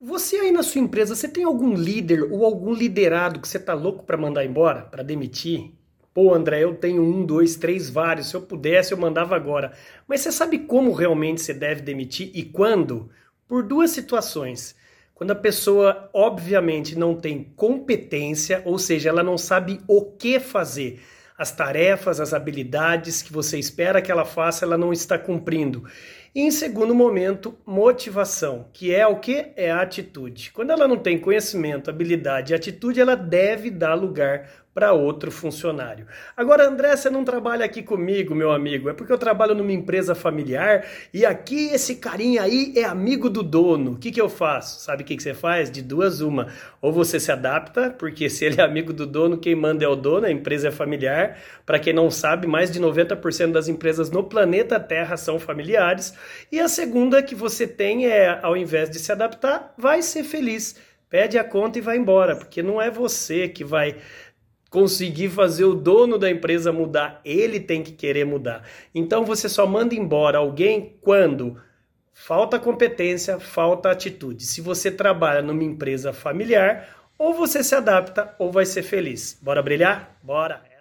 Você aí na sua empresa, você tem algum líder ou algum liderado que você tá louco para mandar embora, para demitir? Pô, André, eu tenho um, dois, três, vários. Se eu pudesse, eu mandava agora. Mas você sabe como realmente você deve demitir e quando? Por duas situações. Quando a pessoa, obviamente, não tem competência, ou seja, ela não sabe o que fazer as tarefas, as habilidades que você espera que ela faça, ela não está cumprindo. E em segundo momento, motivação, que é o que? É a atitude. Quando ela não tem conhecimento, habilidade e atitude, ela deve dar lugar para outro funcionário. Agora, André, você não trabalha aqui comigo, meu amigo, é porque eu trabalho numa empresa familiar e aqui esse carinha aí é amigo do dono. O que, que eu faço? Sabe o que, que você faz? De duas, uma. Ou você se adapta, porque se ele é amigo do dono, quem manda é o dono, a empresa é familiar. Para quem não sabe, mais de 90% das empresas no planeta Terra são familiares. E a segunda que você tem é, ao invés de se adaptar, vai ser feliz. Pede a conta e vai embora, porque não é você que vai conseguir fazer o dono da empresa mudar, ele tem que querer mudar. Então você só manda embora alguém quando falta competência, falta atitude. Se você trabalha numa empresa familiar, ou você se adapta ou vai ser feliz. Bora brilhar? Bora!